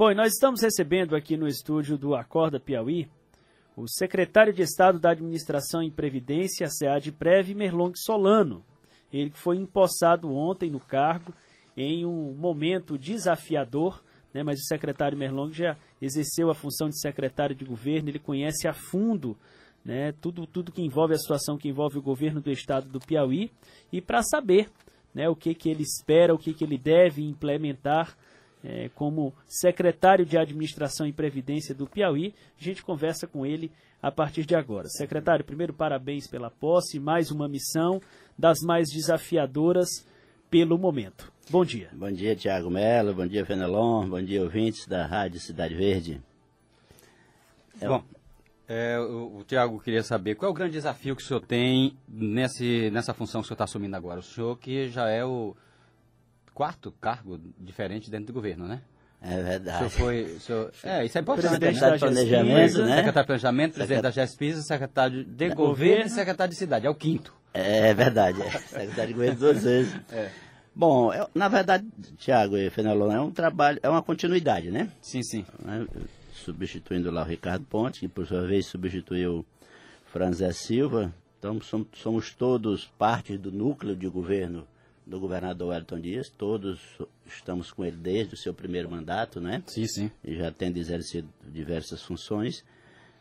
Bom, e nós estamos recebendo aqui no estúdio do Acorda Piauí o secretário de Estado da Administração e Previdência, SEAD Prev, Merlong Solano. Ele foi empossado ontem no cargo em um momento desafiador, né, mas o secretário Merlong já exerceu a função de secretário de governo, ele conhece a fundo né, tudo, tudo que envolve a situação que envolve o governo do estado do Piauí, e para saber né, o que, que ele espera, o que, que ele deve implementar é, como secretário de Administração e Previdência do Piauí. A gente conversa com ele a partir de agora. Secretário, primeiro, parabéns pela posse, mais uma missão das mais desafiadoras pelo momento. Bom dia. Bom dia, Tiago Melo, bom dia, Fenelon, bom dia, ouvintes da Rádio Cidade Verde. É bom, é, o, o Tiago queria saber qual é o grande desafio que o senhor tem nesse, nessa função que o senhor está assumindo agora. O senhor que já é o quarto cargo diferente dentro do governo, né? É verdade. O senhor foi, o senhor, é, isso é importante. Presidente né? de Planejamento, né? Secretário de Planejamento, presidente da GESPIS, secretário de da Governo e secretário de Cidade. É o quinto. É verdade. É. Secretário de Governo duas vezes. É. Bom, é, na verdade, Tiago e Fenelon, é um trabalho, é uma continuidade, né? Sim, sim. Né? Substituindo lá o Ricardo Ponte, que por sua vez substituiu Franzé Silva. Então somos, somos todos parte do núcleo de governo do governador Wellington Dias, todos estamos com ele desde o seu primeiro mandato, né? Sim, sim. E já tendo exercido diversas funções.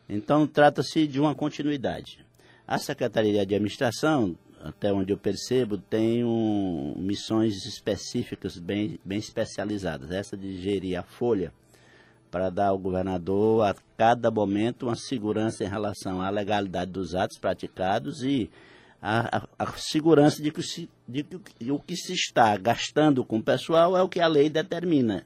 Então, trata-se de uma continuidade. A Secretaria de Administração, até onde eu percebo, tem um, missões específicas bem, bem especializadas. Essa de gerir a folha para dar ao governador a cada momento uma segurança em relação à legalidade dos atos praticados e a, a, a segurança de que, se, de que o que se está gastando com o pessoal é o que a lei determina.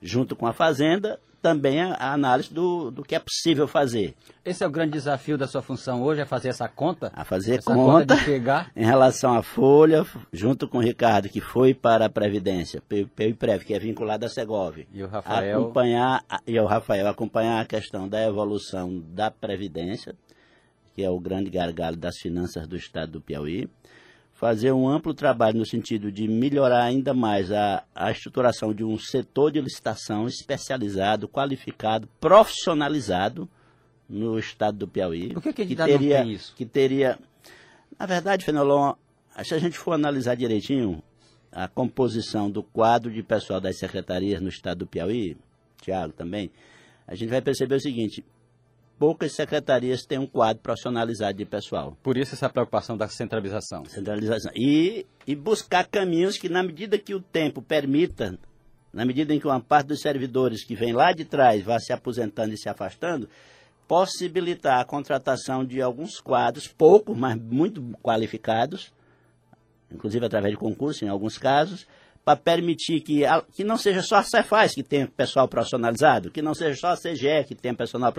Junto com a Fazenda, também a, análise do, do que é possível fazer. Esse é o grande desafio da sua função hoje, é fazer essa conta? A fazer essa conta, conta em relação à folha, junto com o Ricardo, que foi para a Previdência, PIPREV, que é vinculado à Segov. E o Rafael... Acompanhar, e o Rafael acompanhar a questão da evolução da Previdência, que é o grande gargalo das finanças do estado do Piauí, fazer um amplo trabalho no sentido de melhorar ainda mais a, a estruturação de um setor de licitação especializado, qualificado, profissionalizado no estado do Piauí. Por que, que, que teria, não tem isso? Que teria, na verdade, Fenelon, se a gente for analisar direitinho a composição do quadro de pessoal das secretarias no estado do Piauí, Tiago também, a gente vai perceber o seguinte: poucas secretarias têm um quadro profissionalizado de pessoal. Por isso essa preocupação da centralização. Centralização. E, e buscar caminhos que, na medida que o tempo permita, na medida em que uma parte dos servidores que vem lá de trás vá se aposentando e se afastando, possibilitar a contratação de alguns quadros, poucos, mas muito qualificados, inclusive através de concurso em alguns casos, para permitir que, que não seja só a Cefaz que tenha pessoal profissionalizado, que não seja só a CGE que tenha personal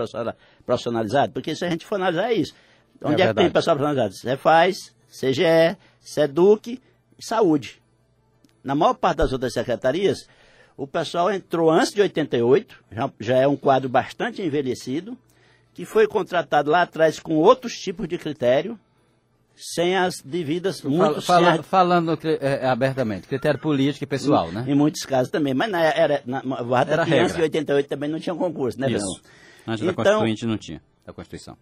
profissionalizado, porque se a gente for analisar é isso. Onde é, é que tem pessoal profissionalizado? Cefaz, CGE, SEDUC e Saúde. Na maior parte das outras secretarias, o pessoal entrou antes de 88, já, já é um quadro bastante envelhecido, que foi contratado lá atrás com outros tipos de critério, sem as devidas muito Fala, fala, falando é, abertamente critério político e pessoal, né? Em muitos casos também, mas na, era na, era antes de 88 também não tinha concurso, né, Isso. Antes então, da Constituinte não tinha, da Constituição.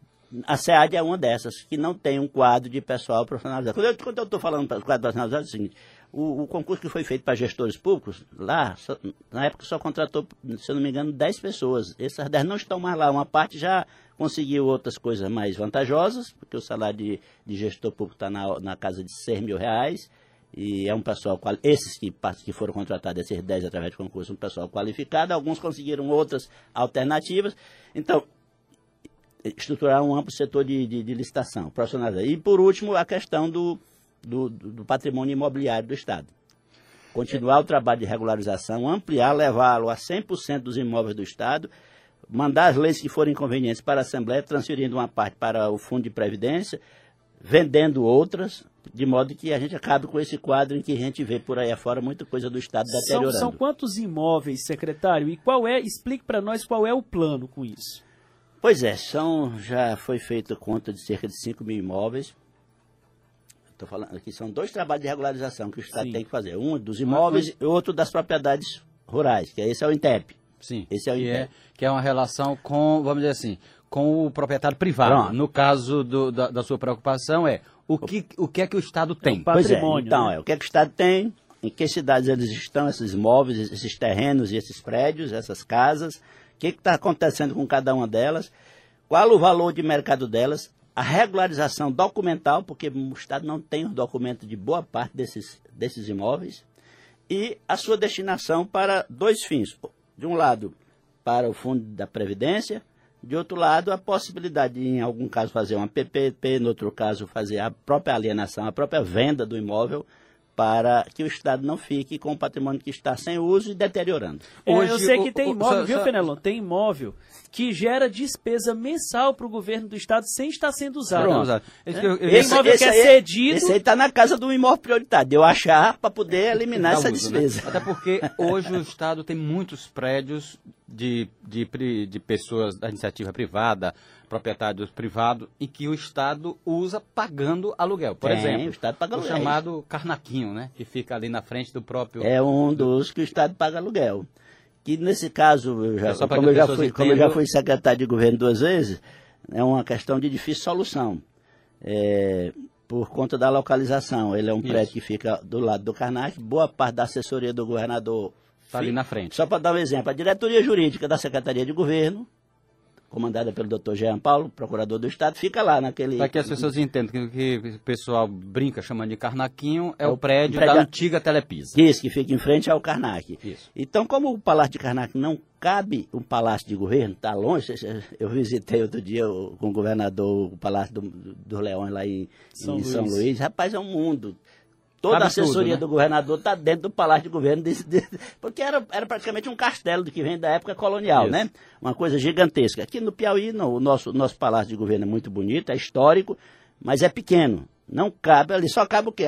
A SEAD é uma dessas que não tem um quadro de pessoal profissionalizado. Quando eu estou falando do quadro profissionalizado, é o seguinte: o, o, concurso que foi feito para gestores públicos, lá, só, na época só contratou, se eu não me engano, 10 pessoas. Essas 10 não estão mais lá. Uma parte já conseguiu outras coisas mais vantajosas, porque o salário de, de gestor público está na, na casa de 6 mil reais. E é um pessoal, esses que, que foram contratados, esses 10 através de concurso, um pessoal qualificado. Alguns conseguiram outras alternativas. Então, estruturar um amplo setor de, de, de licitação. E, por último, a questão do, do, do patrimônio imobiliário do Estado. Continuar o trabalho de regularização, ampliar, levá-lo a 100% dos imóveis do Estado, mandar as leis que forem convenientes para a Assembleia, transferindo uma parte para o Fundo de Previdência, vendendo outras, de modo que a gente acabe com esse quadro em que a gente vê por aí afora muita coisa do Estado deteriorando. São, são quantos imóveis, secretário? E qual é, explique para nós qual é o plano com isso. Pois é, são, já foi feita conta de cerca de 5 mil imóveis, Estou falando aqui, são dois trabalhos de regularização que o Estado Sim. tem que fazer. Um dos imóveis e outro das propriedades rurais, que esse é o INTEP. Sim. Esse é o que, império. é, que é uma relação com, vamos dizer assim, com o proprietário privado. Pronto. No caso do- da, da sua preocupação é o que, o que é que o Estado tem. Pois é, patrimônio, então, né? é, o que, é que o Estado tem, em que cidades eles estão, esses imóveis, esses terrenos e esses prédios, essas casas, o que está acontecendo com cada uma delas, qual o valor de mercado delas, a regularização documental, porque o Estado não tem o documento de boa parte desses, desses imóveis, e a sua destinação para dois fins. De um lado, para o Fundo da Previdência, de outro lado, a possibilidade de, em algum caso, fazer uma PPP, no outro caso, fazer a própria alienação, a própria venda do imóvel, para que o Estado não fique com o patrimônio que está sem uso e deteriorando. É, eu Hoje, sei o- que tem o- imóvel, só- viu, só- Fenelon? Tem imóvel que gera despesa mensal para o governo do estado sem estar sendo usado. Pronto. Exato. Esse eu- eu- Tem imóvel que é aí, cedido. Esse aí está na casa do imóvel prioritário, de eu achar para poder eliminar dá essa uso, né? despesa. Até porque hoje o Estado tem muitos prédios de, de, de pessoas da iniciativa privada, proprietários privados, em que o Estado usa pagando aluguel. Por Tem, exemplo, o Estado paga o chamado Carnaquinho, né? Que fica ali na frente do próprio... É um dos que o Estado paga aluguel. Que nesse caso, eu já, É como, eu já fui, como eu já fui secretário de governo duas vezes, é uma questão de difícil solução. É, por conta da localização. Ele é um Isso. prédio que fica do lado do Karnak, boa parte da assessoria do governador. Tá ali na frente. Só para dar um exemplo, a diretoria jurídica da Secretaria de Governo, comandada pelo Dr. Jean Paulo, procurador do Estado, fica lá naquele. Para que as pessoas entendam que o que o pessoal brinca chamando de Carnaquinho é, É o prédio, prédio da antiga Telepisa. Diz que fica em frente ao Karnak. Isso. Então, como o Palácio de Karnak não cabe um palácio de governo, está longe, eu visitei outro dia com o governador o Palácio do, dos Leões lá em São em São Luís. Luís. Rapaz, é um mundo. Toda Cabe a assessoria tudo, né? do governador está dentro do Palácio de Governo, desse- de- porque era, era praticamente um castelo do que vem da época colonial, Isso. né? Uma coisa gigantesca. Aqui no Piauí, não, o nosso, nosso Palácio de Governo é muito bonito, é histórico, mas é pequeno. Não cabe ali, só cabe o quê?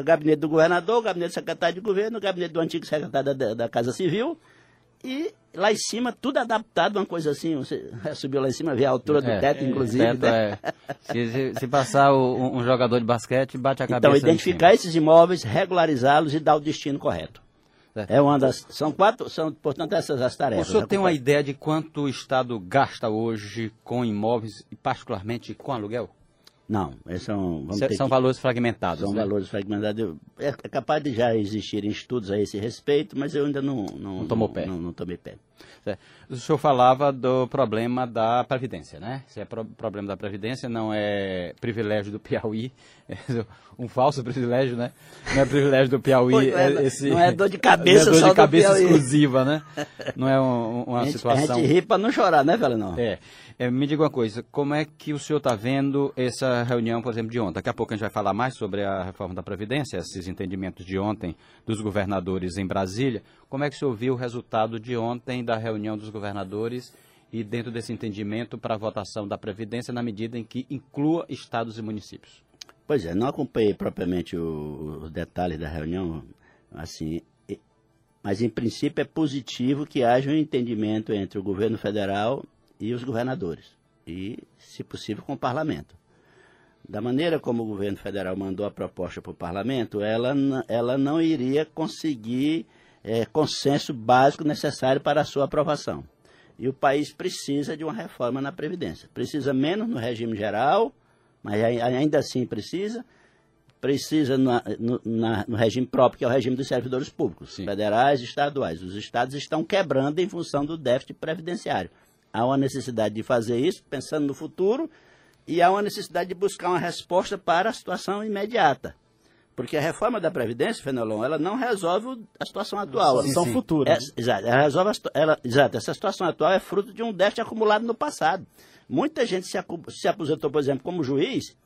O gabinete do governador, o gabinete do secretário de governo, o gabinete do antigo secretário da, da Casa Civil, e lá em cima, tudo adaptado, uma coisa assim. Você subiu lá em cima, vê a altura do É, teto, inclusive. Teto né? é- se, se- se passar o- um, jogador de basquete, bate a cabeça. Então, lá em identificar esses imóveis, regularizá-los e dar o destino correto. É. É uma das. São quatro, são, portanto, essas as O tarefas. senhor tem uma ideia de quanto o Estado gasta hoje com imóveis e particularmente com aluguel? Não, esses são. São que- valores fragmentados. São né? valores fragmentados. É, é capaz de já existirem estudos a esse respeito, mas eu ainda não. Não, Não tomou pé. Não, não tomei pé. É. O senhor falava do problema da Previdência, né? Se é pro- problema da Previdência, não é privilégio do Piauí, é um falso privilégio, né? Não é privilégio do Piauí, Pois é, é esse... não é dor de cabeça não é dor de cabeça exclusiva, né? Não é um- uma a, gente, a situação... gente ri para não chorar, né, velho? Não. É. É, me diga uma coisa, como é que o senhor está vendo essa reunião, por exemplo, de ontem? Daqui a pouco a gente vai falar mais sobre a reforma da Previdência, esses entendimentos de ontem dos governadores em Brasília. Como é que o senhor viu o resultado de ontem da reunião dos governadores e dentro desse entendimento para a votação da Previdência na medida em que inclua estados e municípios? Pois é, não acompanhei propriamente os detalhes da reunião, assim, mas em princípio é positivo que haja um entendimento entre o governo federal e os governadores, e, se possível, com o parlamento. Da maneira como o governo federal mandou a proposta para o parlamento, ela, ela não iria conseguir eh, consenso básico necessário para a sua aprovação. E o país precisa de uma reforma na Previdência. Precisa menos no regime geral, mas ai- ainda assim precisa. Precisa na- no, na- no regime próprio, que é o regime dos servidores públicos, Sim. federais e estaduais. Os estados estão quebrando em função do déficit previdenciário. Há uma necessidade de fazer isso, pensando no futuro, e há uma necessidade de buscar uma resposta para a situação imediata. Porque a reforma da Previdência, Fenelon, ela não resolve a situação atual. Sim, sim. futura. É, exato, ela resolve a ela- exato, essa situação atual é fruto de um déficit acumulado no passado. Muita gente se, se aposentou, por exemplo, como juiz,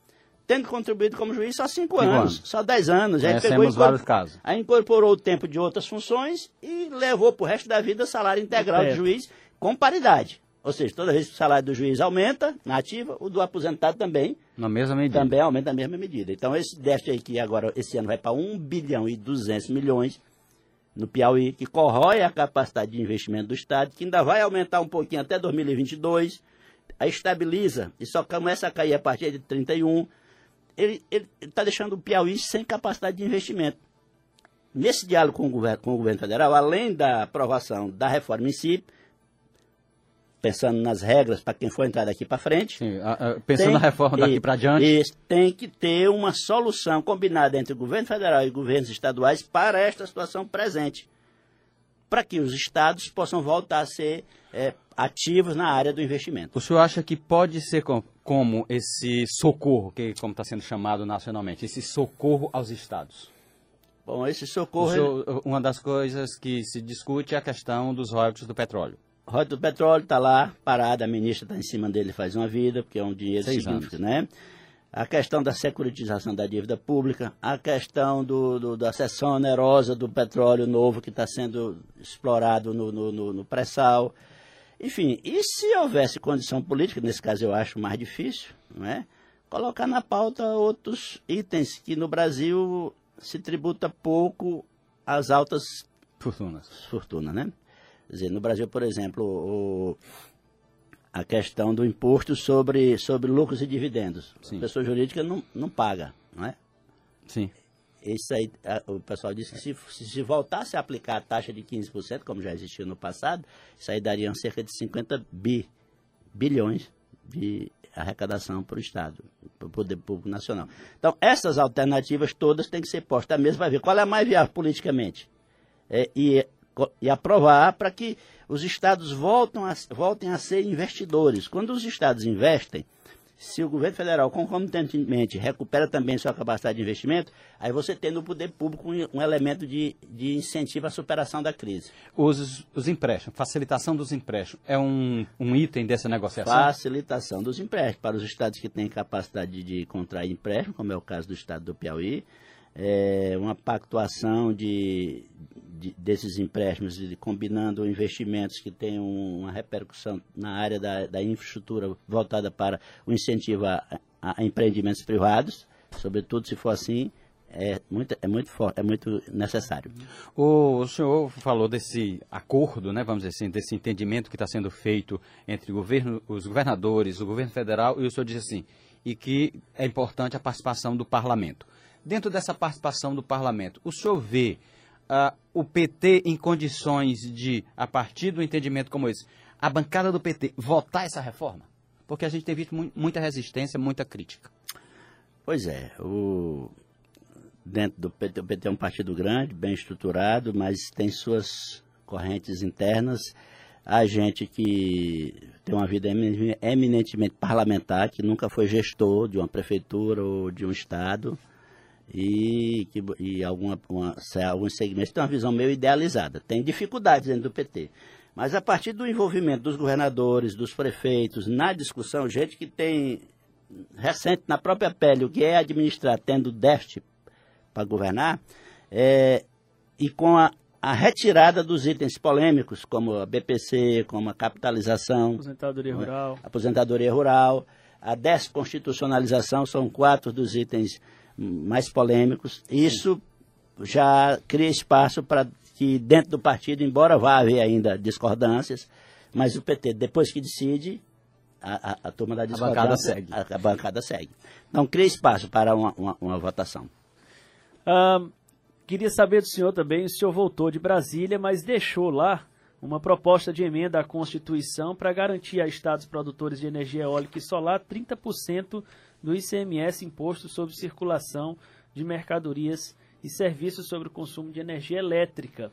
tendo contribuído como juiz só cinco, Cinco anos, anos. só dez anos. Aí, pegou e vários casos. aí incorporou o tempo de outras funções e levou para o resto da vida salário integral do Certo. juiz com paridade. Ou seja, toda vez que o salário do juiz aumenta, na ativa, o do aposentado também, Na mesma medida. também aumenta na mesma medida. Então, esse déficit aí que agora, esse ano vai para 1 bilhão e 200 milhões no Piauí, que corrói a capacidade de investimento do Estado, que ainda vai aumentar um pouquinho até 2022, aí estabiliza e só começa a cair a partir de 31. Ele está deixando o Piauí sem capacidade de investimento. nesse diálogo com o, governo, com o governo federal, além da aprovação da reforma em si, pensando nas regras para quem for entrar daqui para frente. Sim, a, a, pensando tem, na reforma daqui para diante. Isso, tem que ter uma solução combinada entre o governo federal e governos estaduais para esta situação presente. Para que os estados possam voltar a ser é, ativos na área do investimento. O senhor acha que pode ser com, como esse socorro, que como está sendo chamado nacionalmente, esse socorro aos estados? Bom, esse socorro. Senhor, uma das coisas que se discute é a questão dos royalties do petróleo. Royalties do petróleo está lá, parado, a ministra está em cima dele faz uma vida, porque é um dinheiro Seis significativo, né? A questão da securitização da dívida pública, a questão do, do da seção onerosa do petróleo novo que está sendo explorado no, no, no, no pré-sal. Enfim, e se houvesse condição política, nesse caso eu acho mais difícil, não é? colocar na pauta outros itens que no Brasil se tributa pouco às altas fortunas. Fortuna, né? Quer dizer, no Brasil, por exemplo, o, a questão do imposto sobre, sobre lucros e dividendos. Sim. A pessoa jurídica não, não paga, não é? Sim. Isso aí, a, o pessoal disse que se, se, se, voltasse a aplicar a taxa de 15%, como já existiu no passado, isso aí daria cerca de 50 bi, bilhões de arrecadação para o Estado, para o poder público nacional. Então, essas alternativas todas têm que ser postas à mesa para ver qual é a mais viável politicamente. É, e, e aprovar para que os Estados voltem a, voltem a ser investidores. Quando os Estados investem, se o governo federal concomitantemente recupera também sua capacidade de investimento, aí você tem no poder público um, um elemento de, de, incentivo à superação da crise. Os, os empréstimos, facilitação dos empréstimos, é um, um item dessa negociação? Facilitação dos empréstimos para os estados que têm capacidade de, de contrair empréstimo, como é o caso do estado do Piauí, é, uma pactuação de, de, desses empréstimos, de, combinando investimentos que tenham uma repercussão na área da, da infraestrutura voltada para o incentivo a, a, empreendimentos privados, sobretudo se for assim, é muito, é muito, é muito necessário. O, senhor falou desse acordo, né, vamos dizer assim, desse entendimento que está sendo feito entre governo, os governadores, o governo federal, e o senhor diz assim, e que é importante a participação do parlamento. Dentro dessa participação do parlamento, o senhor vê uh, o PT em condições de, a partir do entendimento como esse, a bancada do PT votar essa reforma? Porque a gente tem visto mu muita resistência, muita crítica. Pois é, o... dentro do PT, o PT é um partido grande, bem estruturado, mas tem suas correntes internas. Há gente que tem uma vida eminentemente parlamentar, que nunca foi gestor de uma prefeitura ou de um estado e, que, e alguma, uma, alguns segmentos têm uma visão meio idealizada. Tem dificuldades dentro do PT. Mas a partir do envolvimento dos governadores, dos prefeitos, na discussão, gente que tem recente na própria pele o que é administrar tendo déficit para governar, é, e com a, a, retirada dos itens polêmicos, como a BPC, como a capitalização, aposentadoria rural, aposentadoria rural, a desconstitucionalização, são quatro dos itens mais polêmicos. Isso já cria espaço para que dentro do partido, embora vá haver ainda discordâncias, mas o PT, depois que decide, a, a, a turma da discordância, a bancada segue. A, a bancada segue. Então, cria espaço para uma, uma, uma votação. queria saber do senhor também, o senhor voltou de Brasília, mas deixou lá uma proposta de emenda à Constituição para garantir a estados produtores de energia eólica e solar 30% do ICMS Imposto sobre Circulação de Mercadorias e Serviços sobre o Consumo de Energia Elétrica.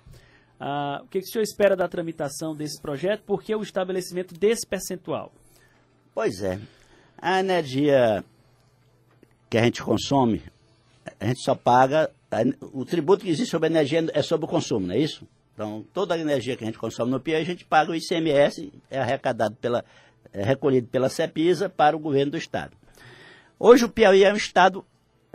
Ah, o que, que o senhor espera da tramitação desse projeto? Por que o estabelecimento desse percentual? Pois é. A energia que a gente consome, a gente só paga. O tributo que existe sobre a energia é sobre o consumo, não é isso? Então, toda a energia que a gente consome no PIA, a gente paga o ICMS, é arrecadado pela, é recolhido pela CEPISA para o governo do Estado. Hoje o Piauí é um estado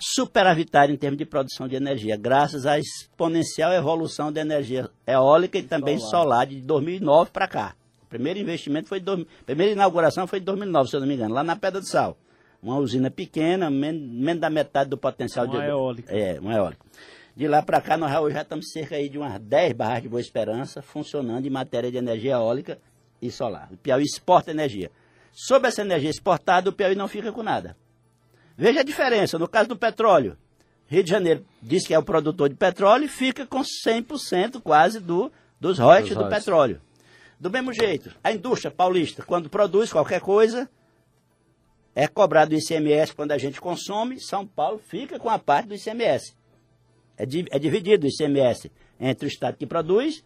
superavitário em termos de produção de energia, graças à exponencial evolução da energia eólica e também solar, solar de 2009 para cá. O primeiro investimento foi, a primeira inauguração foi em 2009, se eu não me engano, lá na Pedra do Sal. Uma usina pequena, menos da metade do potencial uma de... eólica. É, uma eólica. De lá para cá, nós já estamos cerca aí de umas 10 barras de Boa Esperança funcionando em matéria de energia eólica e solar. O Piauí exporta energia. Sobre essa energia exportada, o Piauí não fica com nada. Veja a diferença. No caso do petróleo, Rio de Janeiro diz que é o produtor de petróleo e fica com 100% quase do, dos royalties do petróleo. Do mesmo jeito, a indústria paulista, quando produz qualquer coisa, é cobrado o ICMS quando a gente consome, São Paulo fica com a parte do ICMS. É, é dividido o ICMS entre o Estado que produz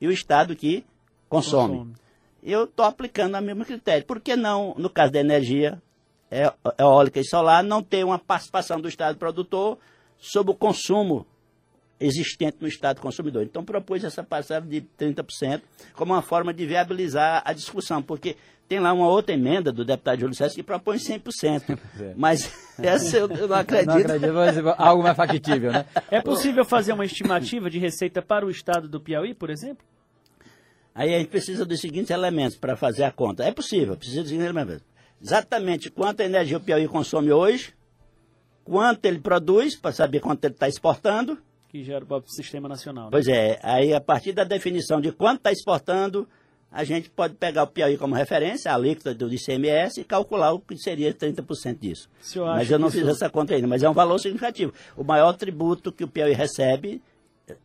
e o Estado que consome. consome. Eu estou aplicando o mesmo critério. Por que não, no caso da energia eólica e solar, não ter uma participação do Estado produtor sobre o consumo existente no Estado consumidor. Então propôs essa parcela de 30% como uma forma de viabilizar a discussão, porque tem lá uma outra emenda do deputado Júlio César que propõe 100%. É. Mas essa eu, eu não acredito. Não acredito, mas algo mais factível, né? É possível fazer uma estimativa de receita para o Estado do Piauí, por exemplo? Aí a gente precisa dos seguintes elementos para fazer a conta. É possível, precisa dos seguintes elementos. Exatamente quanta energia o Piauí consome hoje, quanto ele produz, para saber quanto ele está exportando. Que gera o próprio sistema nacional. Né? Pois é, aí a partir da definição de quanto está exportando, a gente pode pegar o Piauí como referência, a alíquota do ICMS, e calcular o que seria 30% disso. Mas eu não fiz essa conta ainda, mas é um valor significativo. O maior tributo que o Piauí recebe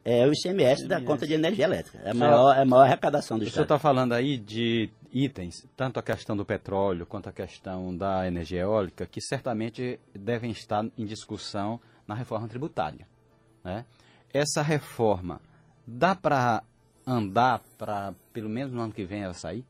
é o ICMS, ICMS. da conta de energia elétrica. É a maior, é a maior arrecadação do o Estado. O senhor está falando aí de itens, tanto a questão do petróleo quanto a questão da energia eólica, que certamente devem estar em discussão na reforma tributária. Né? Essa reforma dá para andar para pelo menos no ano que vem ela sair?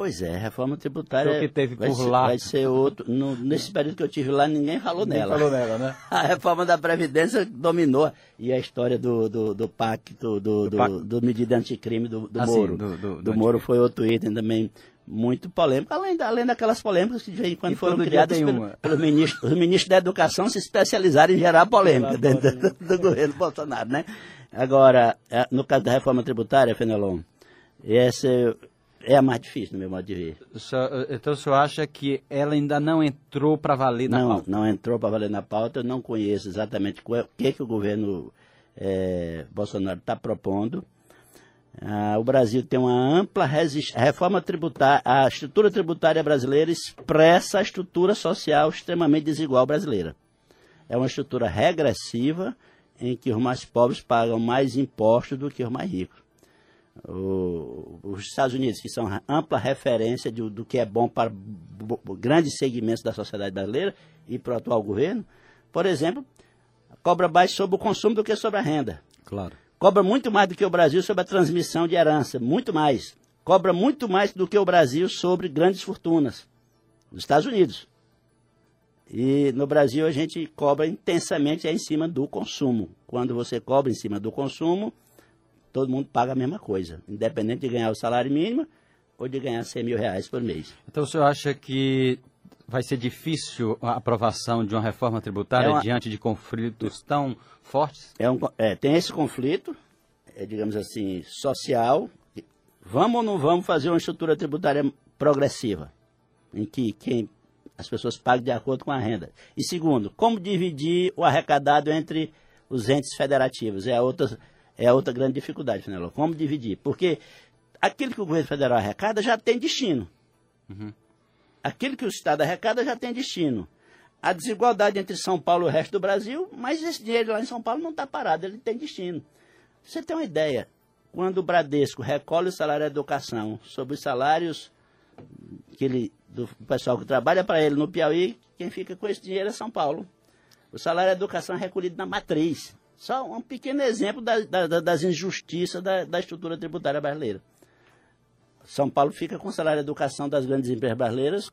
Pois é, reforma tributária. O que teve por ser, lá. Vai ser outro. No, nesse período que eu tive lá, ninguém falou ninguém nela. falou nela, né? A reforma da Previdência dominou. E a história do, do, do pacto, do, do, do, do medida anticrime do, do ah, Moro. Sim, do, do, do Moro foi outro item também muito polêmico, além, da, além daquelas polêmicas que de vez em quando e foram criadas pelo, pelos ministros. Os ministros da Educação se especializaram em gerar polêmica dentro do, do, governo Bolsonaro, né? Agora, é, no caso da reforma tributária, Fenelon, essa é a mais difícil, no meu modo de ver. então o senhor acha que ela ainda não entrou para valer na não, pauta? Não, não entrou para valer na pauta. Eu não conheço exatamente o que, que o governo é, Bolsonaro está propondo. Ah, o Brasil tem uma ampla resistência. Reforma tributária, a estrutura tributária brasileira expressa a estrutura social extremamente desigual brasileira. É uma estrutura regressiva em que os mais pobres pagam mais impostos do que os mais ricos o, os Estados Unidos, que são ampla referência de, do que é bom para grandes segmentos da sociedade brasileira e para o atual governo, por exemplo, cobra mais sobre o consumo do que sobre a renda. Claro. Cobra muito mais do que o Brasil sobre a transmissão de herança, muito mais. Cobra muito mais do que o Brasil sobre grandes fortunas, nos Estados Unidos. E no Brasil a gente cobra intensamente é em cima do consumo. Quando você cobra em cima do consumo, todo mundo paga a mesma coisa, independente de ganhar o salário mínimo ou de ganhar 100 mil reais por mês. Então o senhor acha que vai ser difícil a aprovação de uma reforma tributária é uma... diante de conflitos tão fortes? É um, é, tem esse conflito, é, digamos assim, social. Vamos ou não vamos fazer uma estrutura tributária progressiva, em que quem as pessoas paguem de acordo com a renda. E segundo, como dividir o arrecadado entre os entes federativos? É outra é a outra grande dificuldade, Fenelon. Como dividir? Porque aquilo que o governo federal arrecada já tem destino. Uhum. Aquilo que o Estado arrecada já tem destino. A desigualdade entre São Paulo e o resto do Brasil, mas esse dinheiro lá em São Paulo não está parado, ele tem destino. Você tem uma ideia? Quando o Bradesco recolhe o salário da educação sobre os salários que ele, do pessoal que trabalha para ele no Piauí, quem fica com esse dinheiro é São Paulo. O salário da educação é recolhido na matriz. Só um pequeno exemplo da, da, das injustiças da, da, estrutura tributária brasileira. São Paulo fica com o salário de educação das grandes empresas brasileiras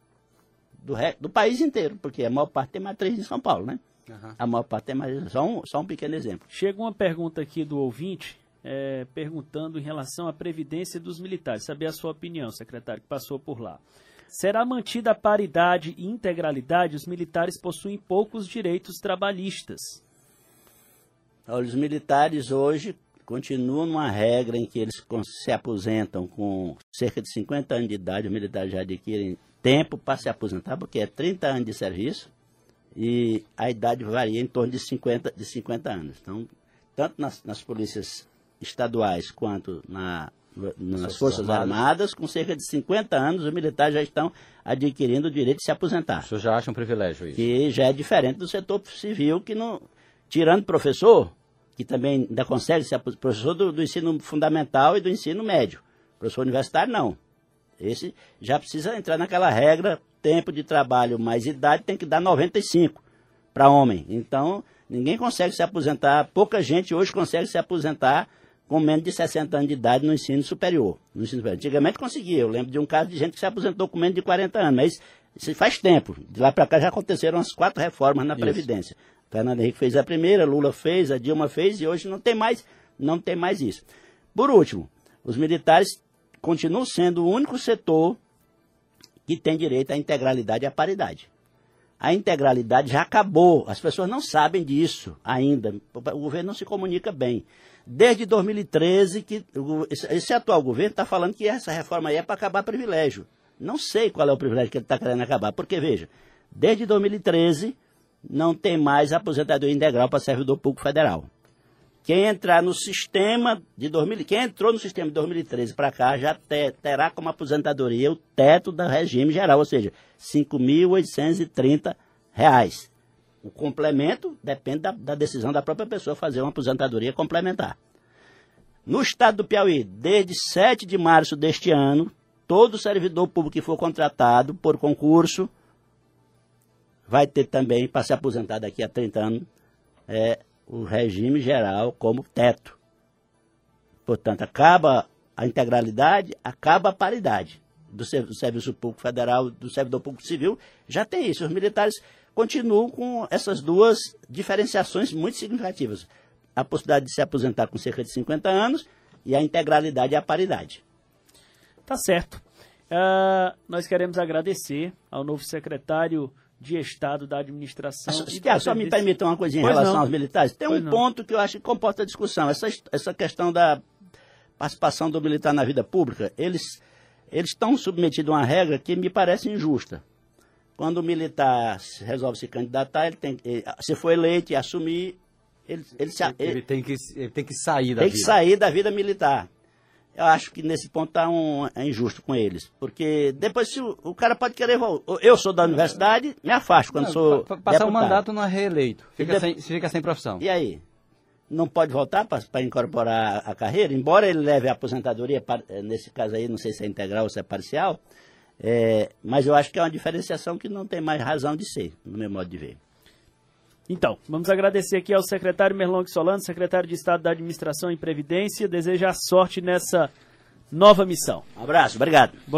do, do país inteiro, porque a maior parte tem matriz em São Paulo, né? Uhum. A maior parte tem matriz. Só um, só um pequeno exemplo. Chega uma pergunta aqui do ouvinte, é, perguntando em relação à previdência dos militares. Saber a sua opinião, secretário, que passou por lá. Será mantida a paridade e integralidade? Os militares possuem poucos direitos trabalhistas. Os militares hoje continuam numa regra em que eles se aposentam com cerca de 50 anos de idade, os militares já adquirem tempo para se aposentar, porque é 30 anos de serviço e a idade varia em torno de 50, de 50 anos. Então, tanto nas, nas polícias estaduais quanto na, nas Forças Armadas. Armadas, com cerca de 50 anos, os militares já estão adquirindo o direito de se aposentar. O senhor já acha um privilégio isso? Que já é diferente do setor civil, que não, tirando professor, que também ainda consegue ser professor do, do ensino fundamental e do ensino médio. Professor universitário, não. Esse já precisa entrar naquela regra, tempo de trabalho mais idade tem que dar 95 para homem. Então, ninguém consegue se aposentar, pouca gente hoje consegue se aposentar com menos de 60 anos de idade no ensino superior. No ensino superior. Antigamente conseguia, eu lembro de um caso de gente que se aposentou com menos de 40 anos, mas isso faz tempo. De lá para cá já aconteceram as quatro reformas na Previdência. Isso. Fernando Henrique fez a primeira, Lula fez, a Dilma fez e hoje não tem mais, não tem mais isso. Por último, os militares continuam sendo o único setor que tem direito à integralidade e à paridade. A integralidade já acabou, as pessoas não sabem disso ainda, o governo não se comunica bem. Desde 2013, que esse atual governo está falando que essa reforma aí é para acabar privilégio. Não sei qual é o privilégio que ele está querendo acabar, porque veja, desde 2013 não tem mais aposentadoria integral para servidor público federal. Quem entrar no sistema de 2000, quem entrou no sistema de 2013 para cá já te, terá como aposentadoria o teto do regime geral, ou seja, R$ 5.830. O complemento depende da, da, decisão da própria pessoa fazer uma aposentadoria complementar. No estado do Piauí, desde 7 de março deste ano, todo servidor público que for contratado por concurso vai ter também, para se aposentar daqui a 30 anos, é, o regime geral como teto. Portanto, acaba a integralidade, acaba a paridade do, Serviço Público Federal, do Servidor Público Civil, já tem isso. Os militares continuam com essas duas diferenciações muito significativas. A possibilidade de se aposentar com cerca de 50 anos e a integralidade e a paridade. Tá certo. Uh, nós queremos agradecer ao novo secretário de Estado da Administração. Só, só me permita uma coisinha pois em relação não. aos militares. Tem pois um não. ponto que eu acho que comporta discussão. Essa, essa questão da participação do militar na vida pública, eles, eles estão submetidos a uma regra que me parece injusta. Quando o militar resolve se candidatar, ele tem, se for eleito e assumir, ele, ele, ele, ele, tem que, ele tem que sair da tem vida. Tem que sair da vida militar eu acho que nesse ponto tá um, é injusto com eles. Porque depois se o, o cara pode querer voltar. Eu sou da universidade, me afasto quando não, sou. Pa, passar o um mandato não é reeleito. Fica, de... sem, fica sem profissão. E aí? Não pode voltar para incorporar a, a carreira? Embora ele leve a aposentadoria, eh, nesse caso aí, não sei se é integral ou se é parcial, é, mas eu acho que é uma diferenciação que não tem mais razão de ser, no meu modo de ver. Então, vamos agradecer aqui ao secretário Merlong Solano, secretário de Estado da Administração e Previdência. Desejar sorte nessa nova missão. Um abraço, obrigado. Bom